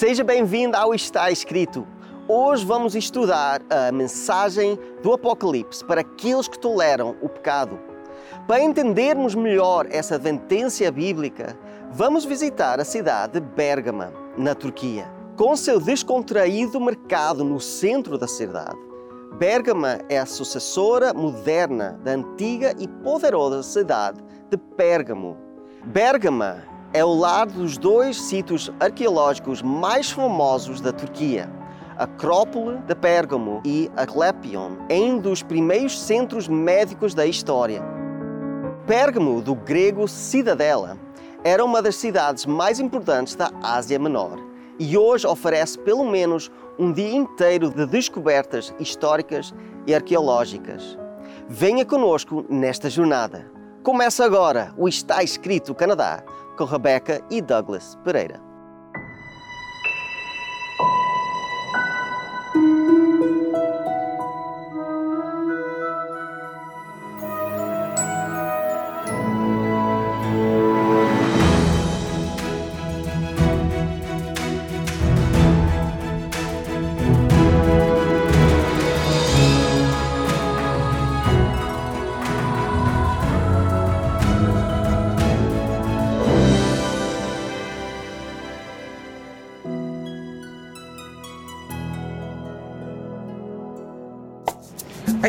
Seja bem-vindo ao Está Escrito. Hoje vamos estudar a mensagem do Apocalipse para aqueles que toleram o pecado. Para entendermos melhor essa advertência bíblica, vamos visitar a cidade de Bérgama, na Turquia. Com seu descontraído mercado no centro da cidade, Bérgama é a sucessora moderna da antiga e poderosa cidade de Pérgamo. Bérgama é o lar dos dois sítios arqueológicos mais famosos da Turquia, a Acrópole de Pérgamo e Asclepion, um dos primeiros centros médicos da história. Pérgamo, do grego cidadela, era uma das cidades mais importantes da Ásia Menor e hoje oferece pelo menos um dia inteiro de descobertas históricas e arqueológicas. Venha conosco nesta jornada. Começa agora o Está Escrito Canadá com Rebeca e Douglas Pereira.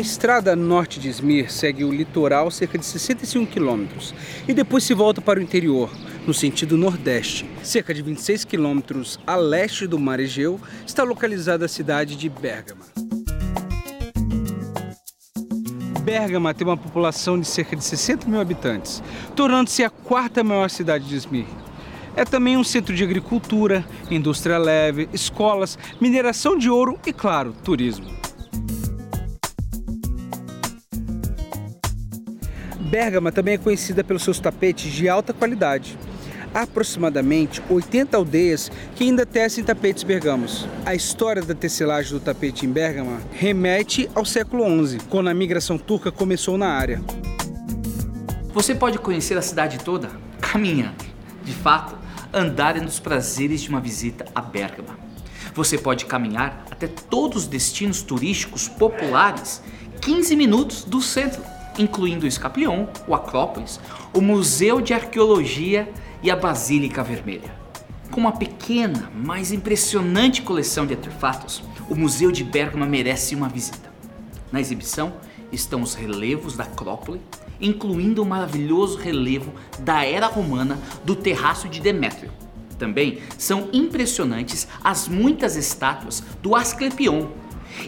Estrada norte de Izmir segue o litoral cerca de 65 quilômetros e depois se volta para o interior, no sentido nordeste. Cerca de 26 quilômetros a leste do Mar Egeu está localizada a cidade de Bérgama. Bérgama tem uma população de cerca de 60 mil habitantes, tornando-se a quarta maior cidade de Izmir. É também um centro de agricultura, indústria leve, escolas, mineração de ouro e, claro, turismo. Bérgama também é conhecida pelos seus tapetes de alta qualidade. Há aproximadamente 80 aldeias que ainda tecem tapetes bergamos. A história da tecelagem do tapete em Bérgama remete ao século XI, quando a migração turca começou na área. Você pode conhecer a cidade toda caminhando. De fato, andar é dos prazeres de uma visita a Bérgama. Você pode caminhar até todos os destinos turísticos populares 15 minutos do centro incluindo o Escaplion, o Acrópolis, o Museu de Arqueologia e a Basílica Vermelha. Com uma pequena, mas impressionante coleção de artefatos, o Museu de Bergama merece uma visita. Na exibição estão os relevos da Acrópole, incluindo o maravilhoso relevo da era romana do Terraço de Demétrio. Também são impressionantes as muitas estátuas do Asclepion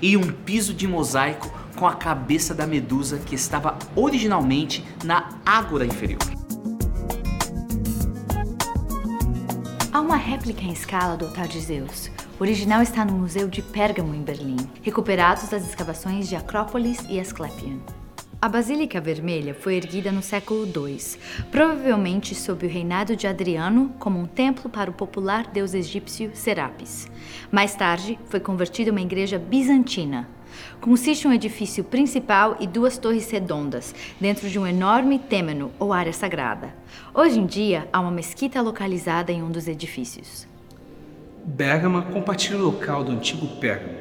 e um piso de mosaico com a cabeça da medusa que estava originalmente na ágora inferior. Há uma réplica em escala do altar de Zeus. O original está no Museu de Pérgamo, em Berlim, recuperados das escavações de Acrópolis e Asclepion. A Basílica Vermelha foi erguida no século II, provavelmente sob o reinado de Adriano como um templo para o popular deus egípcio Serapis. Mais tarde, foi convertida em uma igreja bizantina, Consiste um edifício principal e duas torres redondas, dentro de um enorme têmeno ou área sagrada. Hoje em dia, há uma mesquita localizada em um dos edifícios. Bérgama compartilha o local do antigo Pérgamo,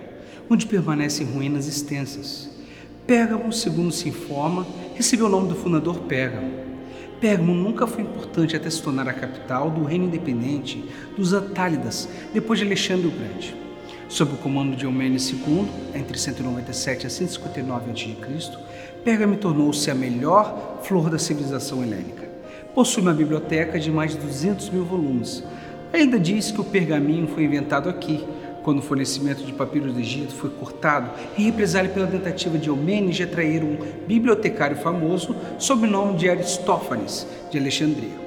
onde permanecem ruínas extensas. Pérgamo, segundo se informa, recebeu o nome do fundador Pérgamo. Pérgamo nunca foi importante até se tornar a capital do reino independente dos Atálidas, depois de Alexandre o Grande. Sob o comando de Eumênides II, entre 197 a 159 a.C., Pérgamo tornou-se a melhor flor da civilização helênica. Possui uma biblioteca de mais de 200 mil volumes. Ainda diz que o pergaminho foi inventado aqui, quando o fornecimento de papiros do Egito foi cortado em represália pela tentativa de Eumênides de atrair um bibliotecário famoso sob o nome de Aristófanes, de Alexandria.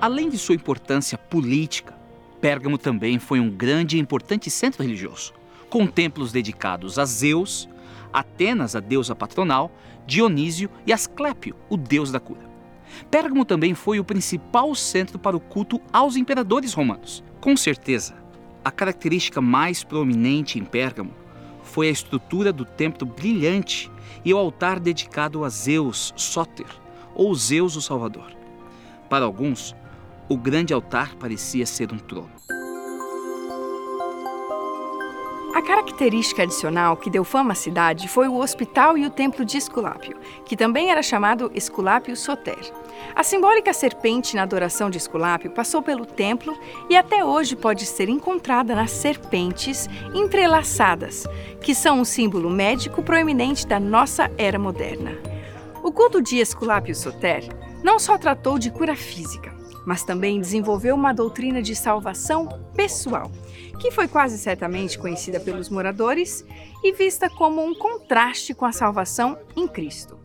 Além de sua importância política, Pérgamo também foi um grande e importante centro religioso, com templos dedicados a Zeus, Atenas, a deusa patronal, Dionísio e Asclépio, o deus da cura. Pérgamo também foi o principal centro para o culto aos imperadores romanos. Com certeza, a característica mais prominente em Pérgamo foi a estrutura do templo brilhante e o altar dedicado a Zeus Sóter, ou Zeus o Salvador. Para alguns, o grande altar parecia ser um trono. A característica adicional que deu fama à cidade foi o hospital e o templo de Esculápio, que também era chamado Esculápio Soter. A simbólica serpente na adoração de Esculápio passou pelo templo e até hoje pode ser encontrada nas serpentes entrelaçadas, que são um símbolo médico proeminente da nossa era moderna. O culto de Esculápio Soter não só tratou de cura física, mas também desenvolveu uma doutrina de salvação pessoal que foi quase certamente conhecida pelos moradores e vista como um contraste com a salvação em Cristo.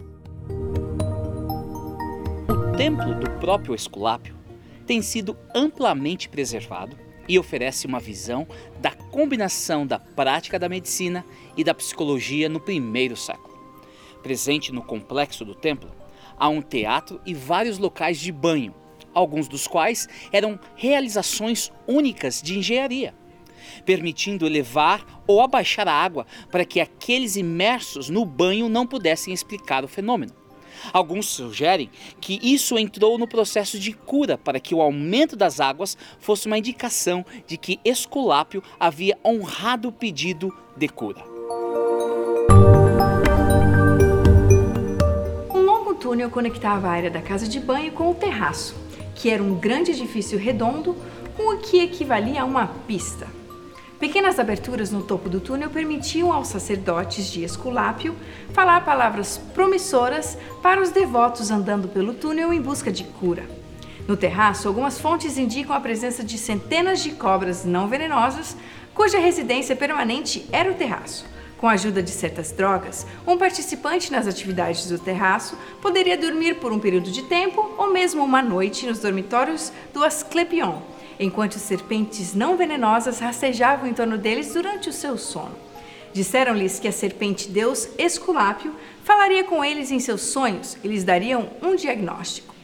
O templo do próprio Esculápio tem sido amplamente preservado e oferece uma visão da combinação da prática da medicina e da psicologia no primeiro século. Presente no complexo do templo, há um teatro e vários locais de banho, alguns dos quais eram realizações únicas de engenharia permitindo elevar ou abaixar a água para que aqueles imersos no banho não pudessem explicar o fenômeno. Alguns sugerem que isso entrou no processo de cura para que o aumento das águas fosse uma indicação de que Esculápio havia honrado o pedido de cura. Um longo túnel conectava a área da casa de banho com o terraço, que era um grande edifício redondo com o que equivalia a uma pista. Pequenas aberturas no topo do túnel permitiam aos sacerdotes de Esculápio falar palavras promissoras para os devotos andando pelo túnel em busca de cura. No terraço, algumas fontes indicam a presença de centenas de cobras não venenosas, cuja residência permanente era o terraço. Com a ajuda de certas drogas, um participante nas atividades do terraço poderia dormir por um período de tempo ou mesmo uma noite nos dormitórios do Asclepion, enquanto serpentes não venenosas rastejavam em torno deles durante o seu sono. Disseram-lhes que a serpente Deus Esculápio falaria com eles em seus sonhos e lhes dariam um diagnóstico.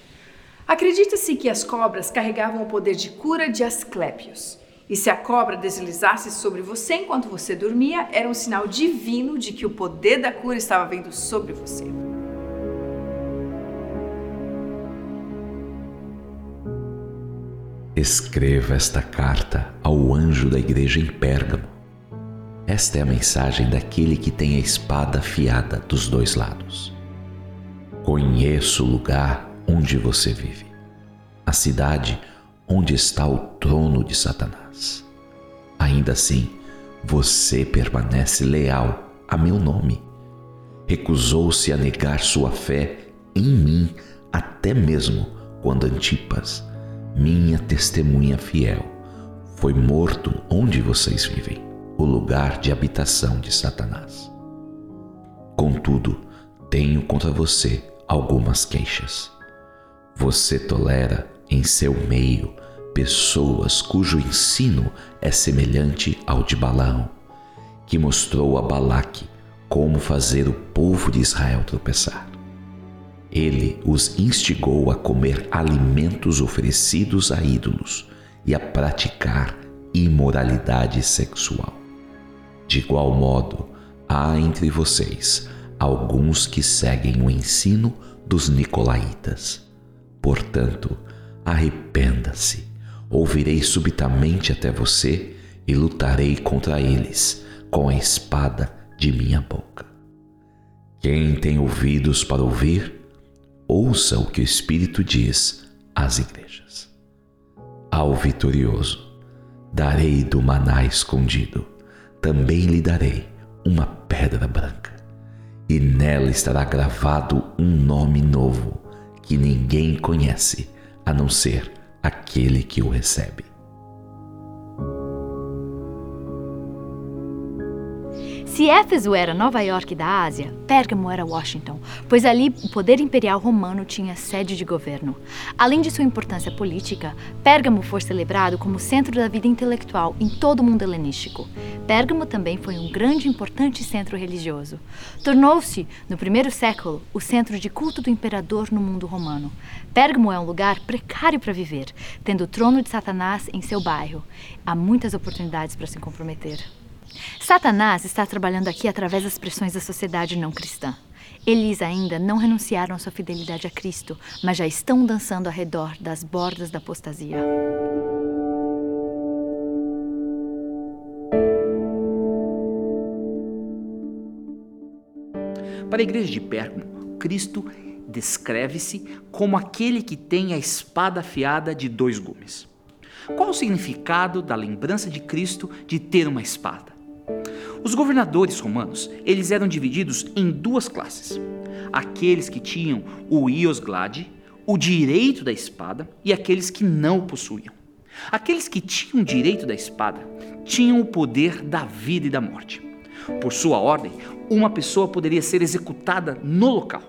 Acredita-se que as cobras carregavam o poder de cura de Asclépios. E se a cobra deslizasse sobre você enquanto você dormia, era um sinal divino de que o poder da cura estava vindo sobre você. Escreva esta carta ao anjo da igreja em Pérgamo. Esta é a mensagem daquele que tem a espada afiada dos dois lados. Conheço o lugar onde você vive, a cidade onde está o trono de Satanás. Ainda assim, você permanece leal a meu nome. Recusou-se a negar sua fé em mim, até mesmo quando Antipas minha testemunha fiel, foi morto onde vocês vivem, o lugar de habitação de Satanás. Contudo, tenho contra você algumas queixas. Você tolera em seu meio pessoas cujo ensino é semelhante ao de Balaão, que mostrou a Balaque como fazer o povo de Israel tropeçar. Ele os instigou a comer alimentos oferecidos a ídolos e a praticar imoralidade sexual. De igual modo, há entre vocês alguns que seguem o ensino dos Nicolaítas. Portanto, arrependa-se, ouvirei subitamente até você e lutarei contra eles com a espada de minha boca. Quem tem ouvidos para ouvir, ouça o que o Espírito diz às igrejas. Ao vitorioso, darei do maná escondido, também lhe darei uma pedra branca, e nela estará gravado um nome novo que ninguém conhece a não ser aquele que o recebe. Se Éfeso era Nova York da Ásia, Pérgamo era Washington, pois ali o poder imperial romano tinha sede de governo. Além de sua importância política, Pérgamo foi celebrado como centro da vida intelectual em todo o mundo helenístico. Pérgamo também foi um grande e importante centro religioso. Tornou-se, no primeiro século, o centro de culto do imperador no mundo romano. Pérgamo é um lugar precário para viver, tendo o trono de Satanás em seu bairro. Há muitas oportunidades para se comprometer. Satanás está trabalhando aqui através das pressões da sociedade não cristã. eles ainda não renunciaram à sua fidelidade a Cristo, mas já estão dançando ao redor das bordas da apostasia. Para a igreja de Pérgamo, Cristo descreve-se como aquele que tem a espada afiada de dois gumes. Qual o significado da lembrança de Cristo de ter uma espada? Os governadores romanos, eles eram divididos em duas classes. Aqueles que tinham o iosglade, o direito da espada, e aqueles que não o possuíam. Aqueles que tinham o direito da espada tinham o poder da vida e da morte. Por sua ordem, uma pessoa poderia ser executada no local.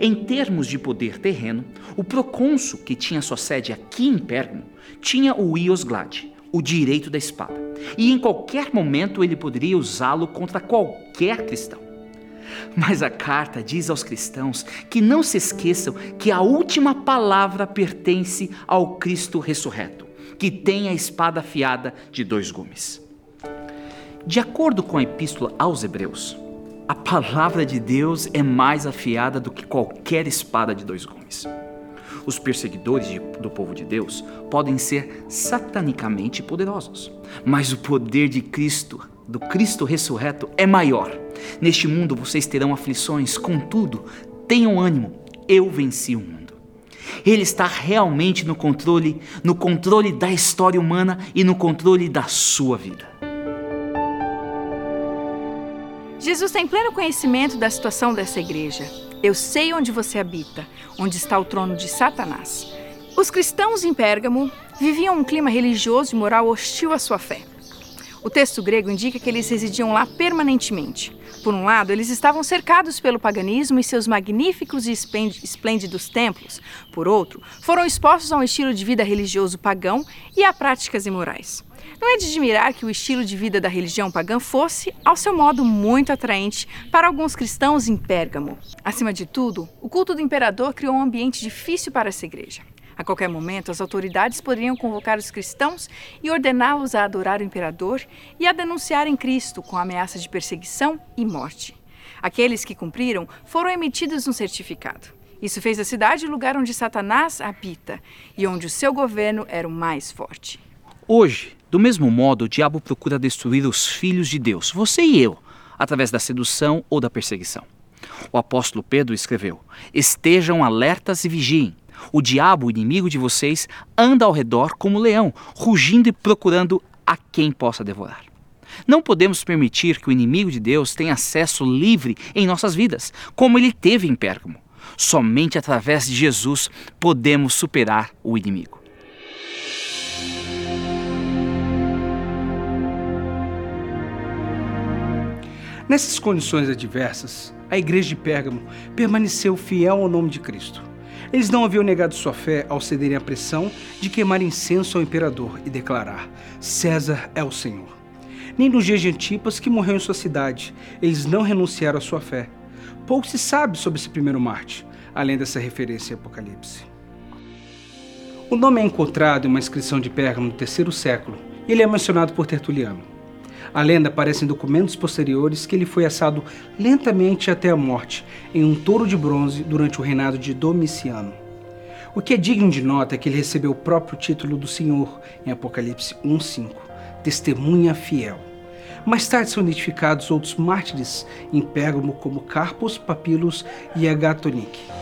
Em termos de poder terreno, o procônsul, que tinha sua sede aqui em Pérgamo, tinha o iosglade, o direito da espada, e em qualquer momento ele poderia usá-lo contra qualquer cristão. Mas a carta diz aos cristãos que não se esqueçam que a última palavra pertence ao Cristo ressurreto, que tem a espada afiada de dois gumes. De acordo com a epístola aos Hebreus, a palavra de Deus é mais afiada do que qualquer espada de dois gumes. Os perseguidores de, do povo de Deus podem ser satanicamente poderosos, mas o poder de Cristo, do Cristo ressurreto, é maior. Neste mundo vocês terão aflições, contudo, tenham ânimo, eu venci o mundo. Ele está realmente no controle, no controle da história humana e no controle da sua vida. Jesus tem pleno conhecimento da situação dessa igreja. Eu sei onde você habita, onde está o trono de Satanás. Os cristãos em Pérgamo viviam um clima religioso e moral hostil à sua fé. O texto grego indica que eles residiam lá permanentemente. Por um lado, eles estavam cercados pelo paganismo e seus magníficos e esplêndidos templos. Por outro, foram expostos a um estilo de vida religioso pagão e a práticas imorais. Não é de admirar que o estilo de vida da religião pagã fosse, ao seu modo, muito atraente para alguns cristãos em Pérgamo. Acima de tudo, o culto do imperador criou um ambiente difícil para essa igreja. A qualquer momento, as autoridades poderiam convocar os cristãos e ordená-los a adorar o imperador e a denunciarem Cristo com ameaça de perseguição e morte. Aqueles que cumpriram foram emitidos um certificado. Isso fez a cidade o lugar onde Satanás habita e onde o seu governo era o mais forte. Hoje, do mesmo modo, o diabo procura destruir os filhos de Deus, você e eu, através da sedução ou da perseguição. O apóstolo Pedro escreveu: Estejam alertas e vigiem. O diabo, o inimigo de vocês, anda ao redor como leão, rugindo e procurando a quem possa devorar. Não podemos permitir que o inimigo de Deus tenha acesso livre em nossas vidas, como ele teve em Pérgamo. Somente através de Jesus podemos superar o inimigo. Nessas condições adversas, a igreja de Pérgamo permaneceu fiel ao nome de Cristo. Eles não haviam negado sua fé ao cederem à pressão de queimar incenso ao imperador e declarar: César é o Senhor. Nem nos dias de Antipas, que morreu em sua cidade, eles não renunciaram à sua fé. Pouco se sabe sobre esse primeiro Marte, além dessa referência em Apocalipse. O nome é encontrado em uma inscrição de Pérgamo do terceiro século e ele é mencionado por Tertuliano. A lenda aparece em documentos posteriores que ele foi assado lentamente até a morte em um touro de bronze durante o reinado de Domiciano. O que é digno de nota é que ele recebeu o próprio título do Senhor em Apocalipse 1:5, testemunha fiel. Mais tarde são identificados outros mártires em Pérgamo como Carpos, Papilos e Agatonique.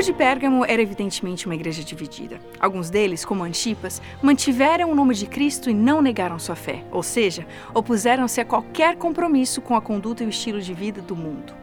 Povo de Pérgamo era evidentemente uma igreja dividida. Alguns deles, como Antipas, mantiveram o nome de Cristo e não negaram sua fé, ou seja, opuseram-se a qualquer compromisso com a conduta e o estilo de vida do mundo.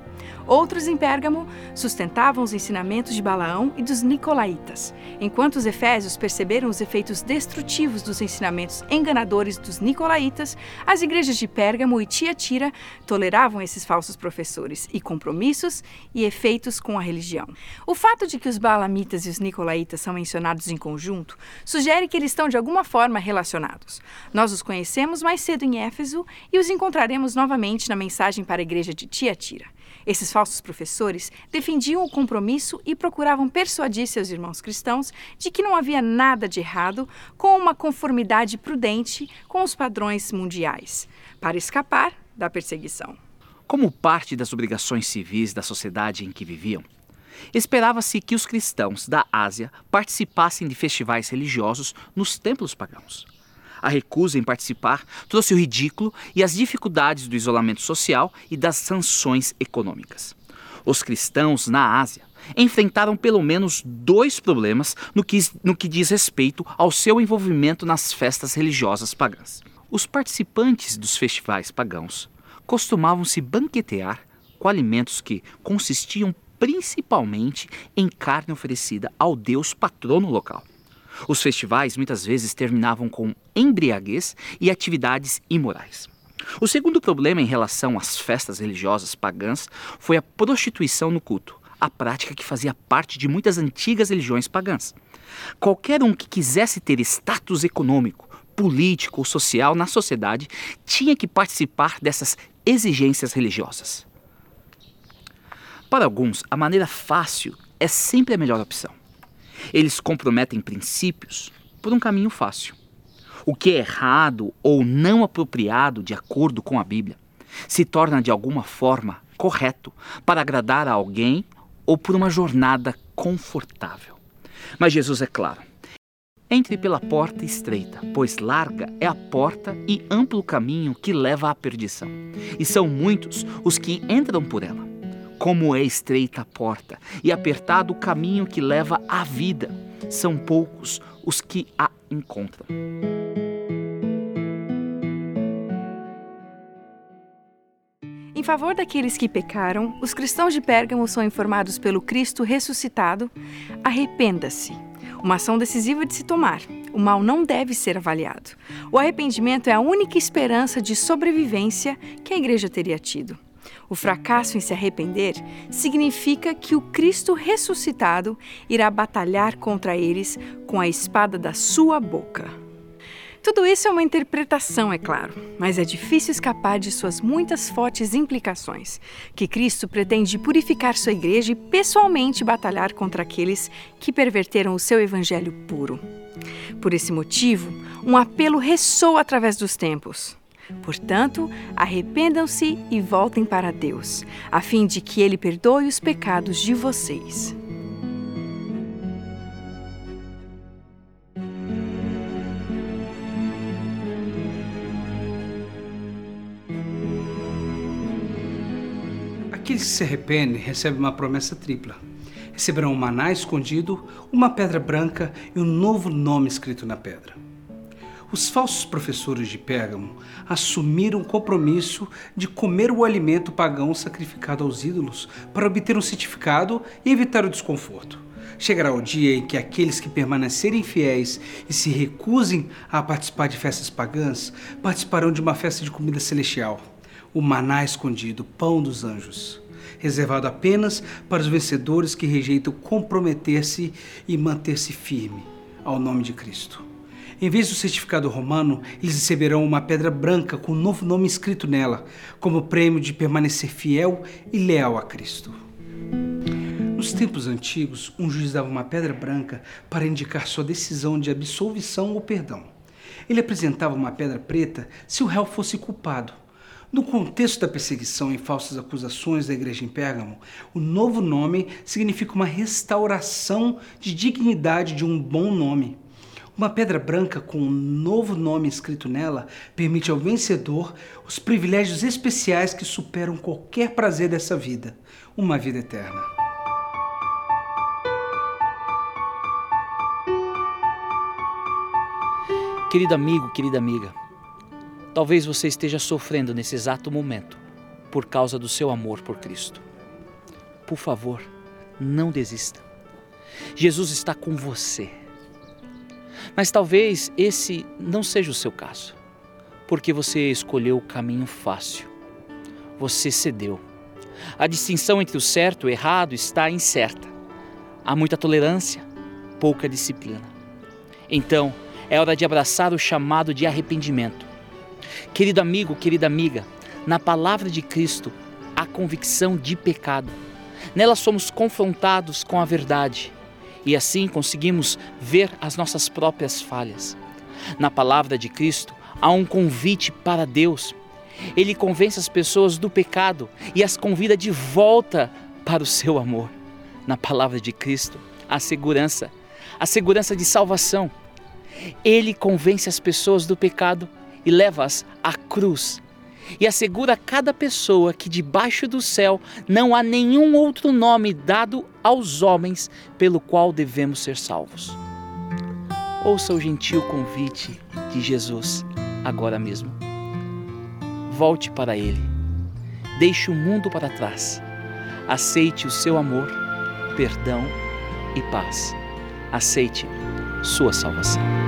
Outros em Pérgamo sustentavam os ensinamentos de Balaão e dos Nicolaítas, enquanto os efésios perceberam os efeitos destrutivos dos ensinamentos enganadores dos Nicolaítas, as igrejas de Pérgamo e Tiatira toleravam esses falsos professores e compromissos e efeitos com a religião. O fato de que os Balamitas e os Nicolaítas são mencionados em conjunto sugere que eles estão de alguma forma relacionados. Nós os conhecemos mais cedo em Éfeso e os encontraremos novamente na mensagem para a igreja de Tiatira. Esses falsos professores defendiam o compromisso e procuravam persuadir seus irmãos cristãos de que não havia nada de errado com uma conformidade prudente com os padrões mundiais, para escapar da perseguição. Como parte das obrigações civis da sociedade em que viviam, esperava-se que os cristãos da Ásia participassem de festivais religiosos nos templos pagãos. A recusa em participar trouxe o ridículo e as dificuldades do isolamento social e das sanções econômicas. Os cristãos na Ásia enfrentaram pelo menos dois problemas no que, no que diz respeito ao seu envolvimento nas festas religiosas pagãs. Os participantes dos festivais pagãos costumavam se banquetear com alimentos que consistiam principalmente em carne oferecida ao deus patrono local. Os festivais muitas vezes terminavam com embriaguez e atividades imorais. O segundo problema em relação às festas religiosas pagãs foi a prostituição no culto, a prática que fazia parte de muitas antigas religiões pagãs. Qualquer um que quisesse ter status econômico, político ou social na sociedade tinha que participar dessas exigências religiosas. Para alguns, a maneira fácil é sempre a melhor opção. Eles comprometem princípios por um caminho fácil. O que é errado ou não apropriado de acordo com a Bíblia se torna de alguma forma correto para agradar a alguém ou por uma jornada confortável. Mas Jesus é claro. Entre pela porta estreita, pois larga é a porta e amplo o caminho que leva à perdição, e são muitos os que entram por ela. Como é estreita a porta e apertado o caminho que leva à vida, são poucos os que a encontram. Em favor daqueles que pecaram, os cristãos de Pérgamo são informados pelo Cristo ressuscitado: arrependa-se. Uma ação decisiva de se tomar. O mal não deve ser avaliado. O arrependimento é a única esperança de sobrevivência que a igreja teria tido. O fracasso em se arrepender significa que o Cristo ressuscitado irá batalhar contra eles com a espada da sua boca. Tudo isso é uma interpretação, é claro, mas é difícil escapar de suas muitas fortes implicações. Que Cristo pretende purificar sua igreja e pessoalmente batalhar contra aqueles que perverteram o seu evangelho puro. Por esse motivo, um apelo ressoa através dos tempos. Portanto, arrependam-se e voltem para Deus, a fim de que Ele perdoe os pecados de vocês. Aqueles que se arrependem recebem uma promessa tripla. Receberão um maná escondido, uma pedra branca e um novo nome escrito na pedra. Os falsos professores de Pérgamo assumiram o compromisso de comer o alimento pagão sacrificado aos ídolos para obter um certificado e evitar o desconforto. Chegará o dia em que aqueles que permanecerem fiéis e se recusem a participar de festas pagãs participarão de uma festa de comida celestial, o maná escondido, pão dos anjos, reservado apenas para os vencedores que rejeitam comprometer-se e manter-se firme ao nome de Cristo. Em vez do certificado romano, eles receberão uma pedra branca com um novo nome escrito nela, como prêmio de permanecer fiel e leal a Cristo. Nos tempos antigos, um juiz dava uma pedra branca para indicar sua decisão de absolvição ou perdão. Ele apresentava uma pedra preta se o réu fosse culpado. No contexto da perseguição e falsas acusações da igreja em Pérgamo, o novo nome significa uma restauração de dignidade de um bom nome. Uma pedra branca com um novo nome escrito nela permite ao vencedor os privilégios especiais que superam qualquer prazer dessa vida uma vida eterna. Querido amigo, querida amiga, talvez você esteja sofrendo nesse exato momento por causa do seu amor por Cristo. Por favor, não desista. Jesus está com você. Mas talvez esse não seja o seu caso, porque você escolheu o caminho fácil. Você cedeu. A distinção entre o certo e o errado está incerta. Há muita tolerância, pouca disciplina. Então, é hora de abraçar o chamado de arrependimento. Querido amigo, querida amiga, na palavra de Cristo há convicção de pecado. Nela somos confrontados com a verdade e assim conseguimos ver as nossas próprias falhas. Na palavra de Cristo há um convite para Deus. Ele convence as pessoas do pecado e as convida de volta para o seu amor. Na palavra de Cristo há segurança, a segurança de salvação. Ele convence as pessoas do pecado e leva-as à cruz e assegura a cada pessoa que debaixo do céu não há nenhum outro nome dado aos homens pelo qual devemos ser salvos. Ouça o gentil convite de Jesus agora mesmo. Volte para Ele. Deixe o mundo para trás. Aceite o seu amor, perdão e paz. Aceite sua salvação.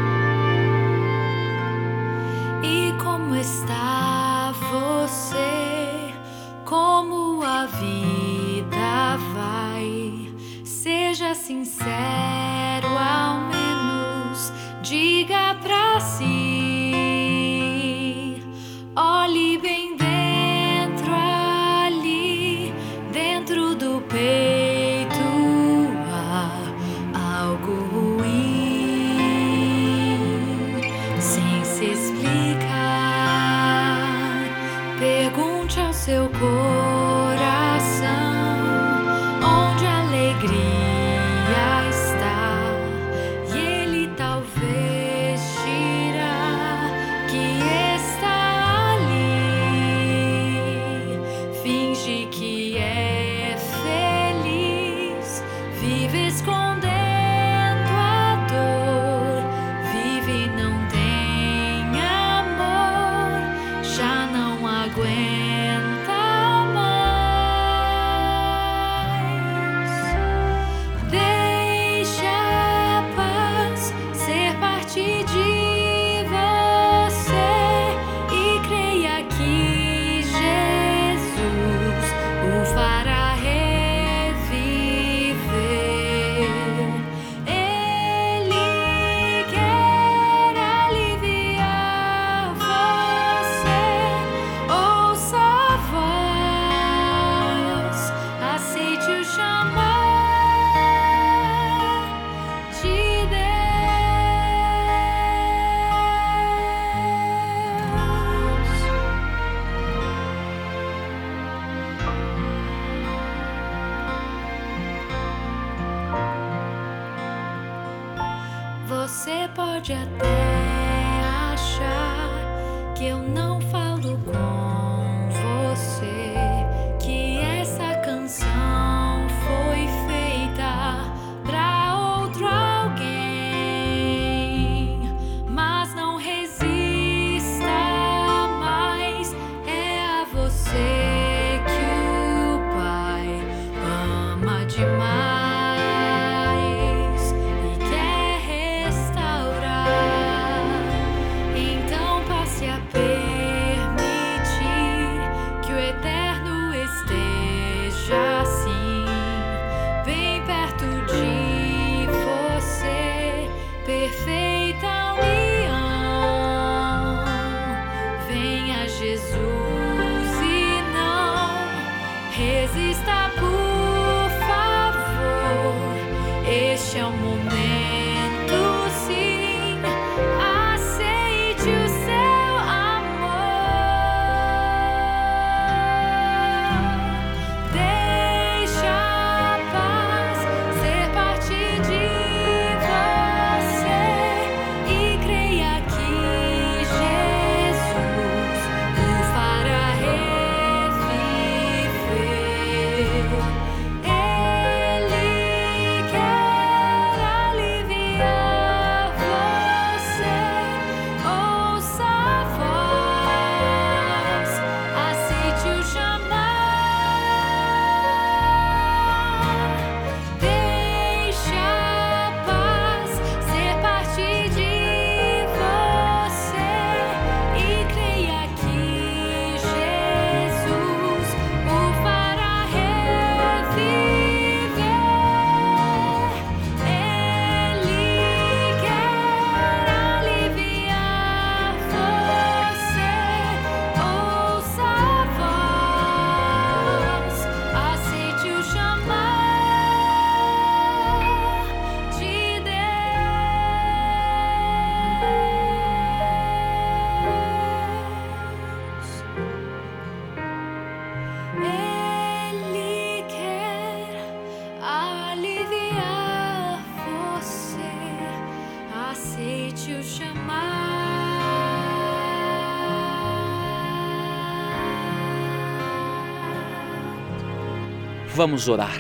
Vamos orar.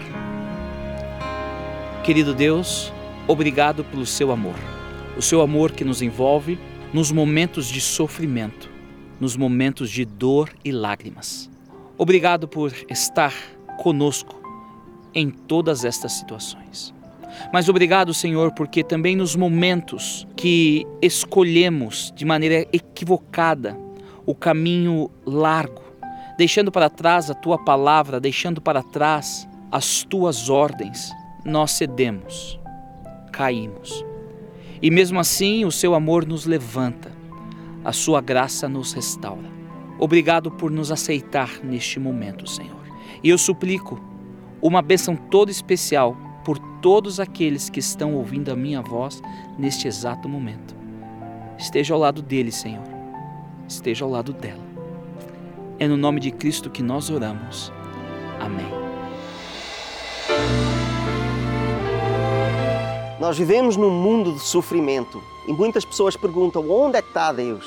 Querido Deus, obrigado pelo seu amor. O seu amor que nos envolve nos momentos de sofrimento, nos momentos de dor e lágrimas. Obrigado por estar conosco em todas estas situações. Mas obrigado, Senhor, porque também nos momentos que escolhemos de maneira equivocada o caminho largo, deixando para trás a tua palavra, deixando para trás as tuas ordens, nós cedemos, caímos. E mesmo assim, o seu amor nos levanta, a sua graça nos restaura. Obrigado por nos aceitar neste momento, Senhor. E eu suplico uma bênção toda especial por todos aqueles que estão ouvindo a minha voz neste exato momento. Esteja ao lado deles, Senhor. Esteja ao lado dela. É no nome de Cristo que nós oramos. Amém. Nós vivemos num mundo de sofrimento e muitas pessoas perguntam onde é que está Deus?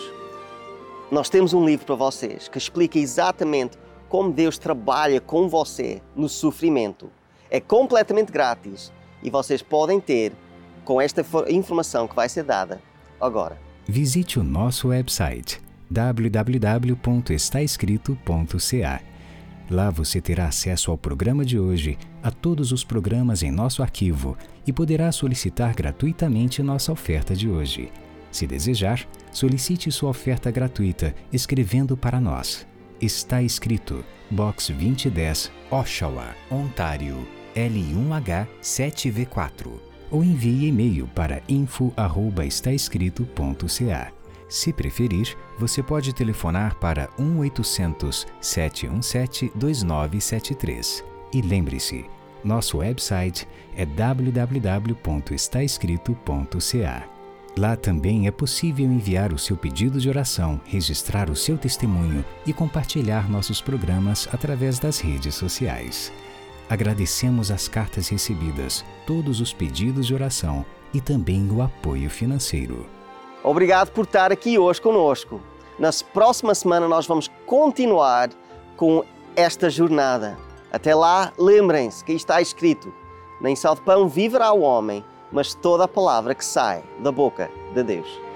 Nós temos um livro para vocês que explica exatamente como Deus trabalha com você no sofrimento. É completamente grátis e vocês podem ter com esta fo- informação que vai ser dada agora. Visite o nosso website www.estaescrito.ca. Lá você terá acesso ao programa de hoje, a todos os programas em nosso arquivo e poderá solicitar gratuitamente nossa oferta de hoje. Se desejar, solicite sua oferta gratuita escrevendo para nós. Está escrito Box 2010, Oshawa, Ontário, L1H 7V4 ou envie e-mail para info@estaescrito.ca. Se preferir, você pode telefonar para 1-800-717-2973. E lembre-se, nosso website é www.estaescrito.ca. Lá também é possível enviar o seu pedido de oração, registrar o seu testemunho e compartilhar nossos programas através das redes sociais. Agradecemos as cartas recebidas, todos os pedidos de oração e também o apoio financeiro. Obrigado por estar aqui hoje conosco. Na próxima semana nós vamos continuar com esta jornada. Até lá, lembrem-se que está escrito: Nem só de pão viverá o homem, mas toda a palavra que sai da boca de Deus.